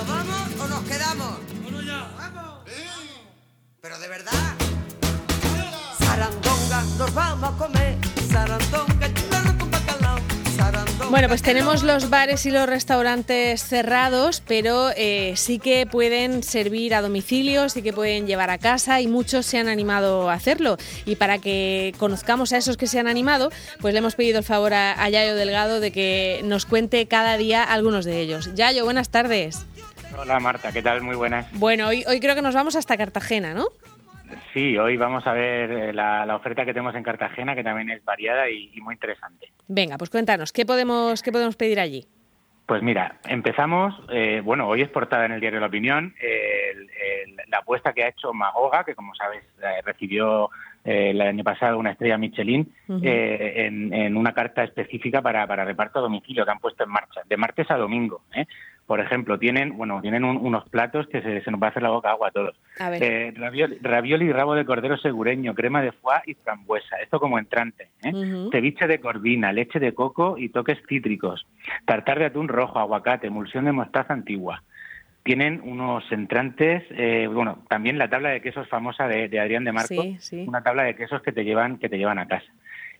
¿Nos vamos o nos quedamos? ¡Vámonos ya! ¡Vamos! Pero de verdad. Sarandonga, nos vamos a comer. Sarandonga, chulada con bacalao. Sarandonga, Bueno, pues tenemos los bares y los restaurantes cerrados, pero eh, sí que pueden servir a domicilio, sí que pueden llevar a casa y muchos se han animado a hacerlo. Y para que conozcamos a esos que se han animado, pues le hemos pedido el favor a, a Yayo Delgado de que nos cuente cada día algunos de ellos. Yayo, buenas tardes. Hola Marta, ¿qué tal? Muy buenas. Bueno, hoy, hoy creo que nos vamos hasta Cartagena, ¿no? Sí, hoy vamos a ver eh, la, la oferta que tenemos en Cartagena, que también es variada y, y muy interesante. Venga, pues cuéntanos, ¿qué podemos, qué podemos pedir allí? Pues mira, empezamos, eh, bueno, hoy es portada en el diario La Opinión, eh, el- el- la apuesta que ha hecho Magoga, que como sabes eh, recibió eh, el año pasado una estrella Michelin, eh, en, en una carta específica para, para reparto a domicilio que han puesto en marcha, de martes a domingo. Por ejemplo, tienen, bueno, tienen un- unos platos que se, se nos va a hacer la boca agua a todos. A ver. Eh, ravioli, ravioli y rabo de cordero segureño, crema de foie y frambuesa. Esto como entrante. ¿eh? Ceviche de corvina, leche de coco y toques cítricos. Tartar de atún rojo, aguacate, emulsión de mostaza antigua. Tienen unos entrantes, eh, bueno, también la tabla de quesos famosa de, de Adrián de Marco, Sí, sí. una tabla de quesos que te llevan que te llevan a casa.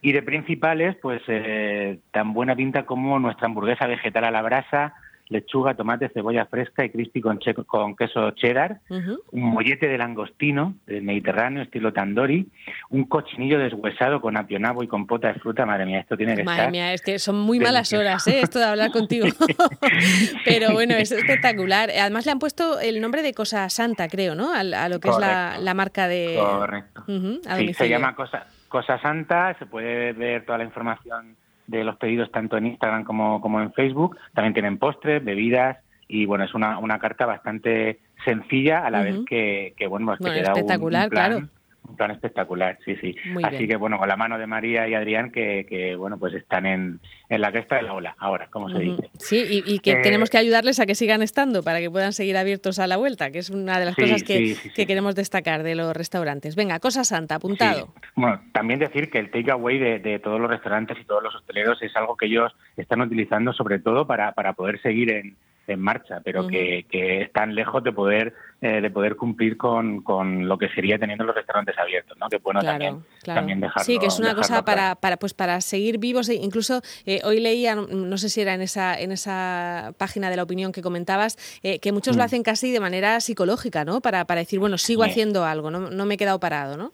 Y de principales, pues eh, tan buena pinta como nuestra hamburguesa vegetal a la brasa, lechuga, tomate, cebolla fresca y crispy con, che- con queso cheddar, un mollete de langostino del Mediterráneo estilo tandoori, un cochinillo deshuesado con apionabo y compota de fruta. Madre mía, esto tiene que Madre estar. mía, es que son muy malas horas, ¿eh? Esto de hablar contigo. Pero bueno, es espectacular. Además le han puesto el nombre de Cosa Santa, creo, ¿no? Al- A, lo que es la, marca de... Correcto. A Sí, domicilio. se llama Cosa, Cosa Santa, se puede ver toda la información de los pedidos tanto en Instagram como, como en Facebook. También tienen postres, bebidas y bueno, es una, una carta bastante sencilla a la vez que, que, bueno, pues que Bueno, un- espectacular, un, plan, claro. un plan espectacular, sí, sí. Muy Así bien. que bueno, con la mano de María y Adrián que, que bueno, pues están en, en la cresta de la ola ahora, como se dice. Sí, y, y que Eh, tenemos que ayudarles a que sigan estando para que puedan seguir abiertos a la vuelta, que es una de las Sí, cosas que, sí, sí, que queremos destacar de los restaurantes. Venga, Cosa Santa, apuntado. Bueno, también decir que el takeaway de, de todos los restaurantes y todos los hosteleros es algo que ellos están utilizando sobre todo para, para poder seguir en, en marcha, pero que, que están lejos de poder eh, de poder cumplir con, con lo que sería teniendo los restaurantes abiertos, ¿no? Que bueno claro, también, claro. también dejarlo sí, que es una cosa para, claro. para, pues para seguir vivos. e incluso eh, hoy leía, no, sé si era en esa, en esa página de la opinión que comentabas, eh, que muchos lo Mm. hacen casi de manera psicológica, ¿no? Para, para decir, bueno, sigo Sí. haciendo algo, no, no me he quedado parado, ¿no?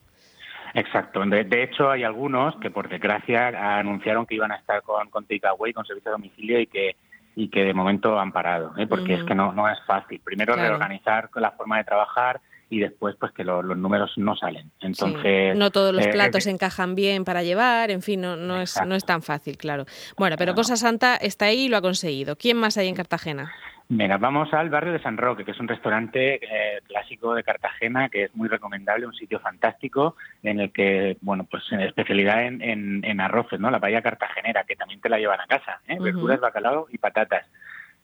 Exacto. De, de hecho, hay algunos que por desgracia anunciaron que iban a estar con, con takeaway, con servicio a domicilio y que y que de momento han parado, ¿eh? porque es que no, no es fácil. Primero Claro. reorganizar la forma de trabajar y después pues que lo- los números no salen. Sí. Entonces no todos los eh, platos eh, encajan bien para llevar, en fin, no, no, es, no es tan fácil, claro. Bueno, pero. Cosa Santa está ahí y lo ha conseguido. ¿Quién más hay en Cartagena? Mira, vamos al barrio de San Roque, que es un restaurante eh, clásico de Cartagena, que es muy recomendable, un sitio fantástico en el que, bueno, pues en especialidad en, en, en arroces, ¿no? La paella cartagenera, que también te la llevan a casa, ¿eh? Ujú. Verduras, bacalao y patatas.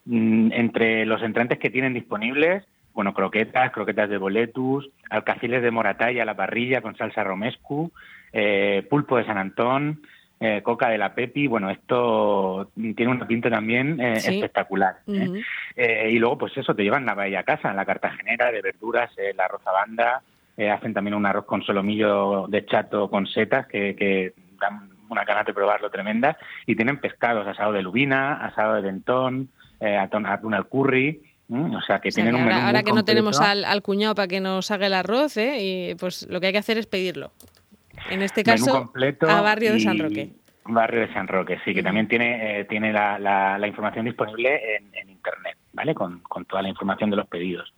Mm, entre los entrantes que tienen disponibles, bueno, croquetas, croquetas de boletus, alcaciles de moratalla a la parrilla con salsa romescu, eh, pulpo de San Antón, eh, coca de la Pepi, bueno, esto tiene una pinta también eh, Sí. espectacular. ¿eh? Eh, y luego, pues eso, te llevan la paella a casa, la cartagenera de verduras, la arroz a banda, eh, hacen también un arroz con solomillo de chato con setas que, que dan una ganas de probarlo tremenda. Y tienen pescados, asado de lubina, asado de dentón, atún, atún al curry. O sea, que O sea, tienen que un menú ahora, muy ahora que no tenemos al, al cuñado para que nos haga el arroz, ¿eh? y pues lo que hay que hacer es pedirlo. En este caso, completo a Barrio de San Roque. Barrio de San Roque, sí, que también tiene, eh, tiene la, la- la información disponible en, en Internet, ¿vale? Con, con toda la información de los pedidos.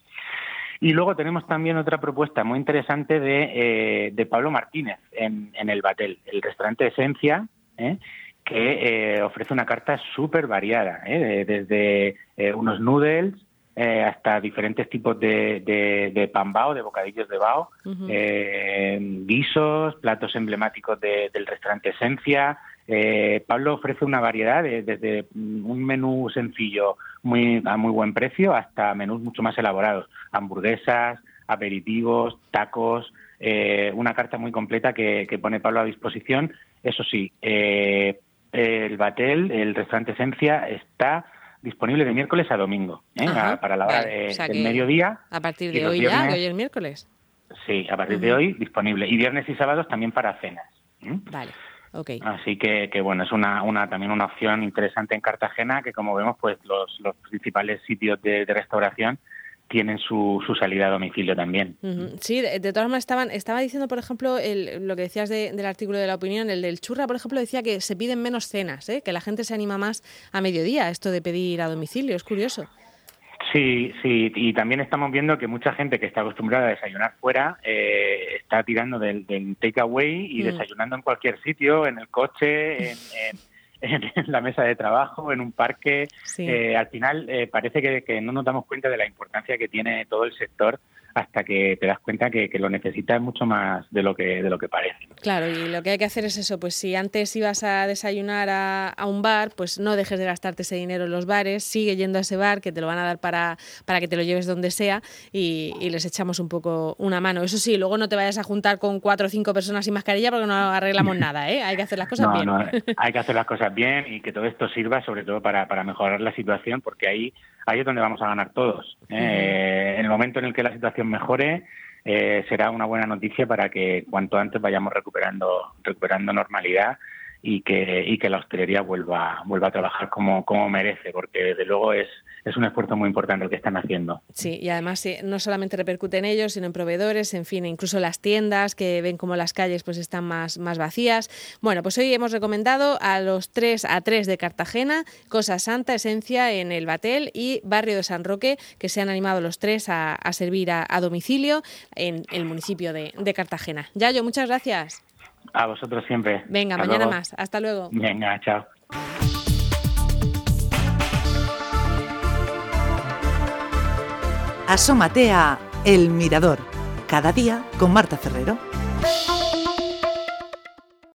Y luego tenemos también otra propuesta muy interesante de, eh, de Pablo Martínez en, en el Batel, el restaurante Esencia, ¿eh? que ofrece una carta súper variada, ¿eh? De- desde unos noodles eh, hasta diferentes tipos de, de, de pan bao, de bocadillos de bao, eh, guisos, platos emblemáticos de- del restaurante Esencia. Eh, Pablo ofrece una variedad de- desde un menú sencillo muy a muy buen precio hasta menús mucho más elaborados, hamburguesas, aperitivos, tacos, eh, una carta muy completa que, que pone Pablo a disposición. Eso sí, eh, el Batel, el restaurante Esencia, está disponible de miércoles a domingo, ¿eh? Ajá, para la hora vale, de- o sea del que mediodía. A partir de hoy ya, viernes- que hoy es miércoles. Sí, a partir de hoy disponible. Y viernes y sábados también para cenas. ¿eh? Vale, ok. Así que, que bueno, es una, una también una opción interesante en Cartagena, que como vemos, pues los, los principales sitios de, de restauración tienen su, su salida a domicilio también. Sí, de, de todas maneras estaban, estaba diciendo, por ejemplo, el- lo que decías de- del artículo de la opinión, el del churra, por ejemplo, decía que se piden menos cenas, ¿eh? que la gente se anima más a mediodía, esto de pedir a domicilio, es curioso. Sí, sí, y también estamos viendo que mucha gente que está acostumbrada a desayunar fuera eh, está tirando del, del takeaway y Mm. desayunando en cualquier sitio, en el coche, en, en- en la mesa de trabajo, en un parque. Sí. Eh, al final eh, parece que, que no nos damos cuenta de la importancia que tiene todo el sector hasta que te das cuenta que, que lo necesitas mucho más de lo que de lo que parece. Claro, y lo que hay que hacer es eso, pues si antes ibas a desayunar a, a un bar, pues no dejes de gastarte ese dinero en los bares, sigue yendo a ese bar que te lo van a dar para, para que te lo lleves donde sea y, y les echamos un poco una mano. Eso sí, luego no te vayas a juntar con cuatro o cinco personas sin mascarilla porque no arreglamos nada, ¿eh? Hay que hacer las cosas No, bien. no, hay que hacer las cosas bien y que todo esto sirva sobre todo para, para mejorar la situación porque ahí, ahí es donde vamos a ganar todos. ¿eh? En el momento en el que la situación mejore eh, será una buena noticia para que cuanto antes vayamos recuperando, recuperando normalidad y que, y que la hostelería vuelva, vuelva a trabajar como, como merece porque desde luego es, es un esfuerzo muy importante el que están haciendo. Sí, y además sí, no solamente repercute en ellos, sino en proveedores, en fin, incluso las tiendas que ven como las calles pues están más, más vacías. Bueno, pues hoy hemos recomendado a los 3 a 3 de Cartagena, Cosa Santa, Esencia en el Batel y Barrio de San Roque, que se han animado los tres a, a servir a, a domicilio en el municipio de, de Cartagena. Yayo, muchas gracias. A vosotros siempre. Venga, Hasta mañana luego. más. Hasta luego. Venga, chao. Asómate a El Mirador, cada día con Marta Ferrero.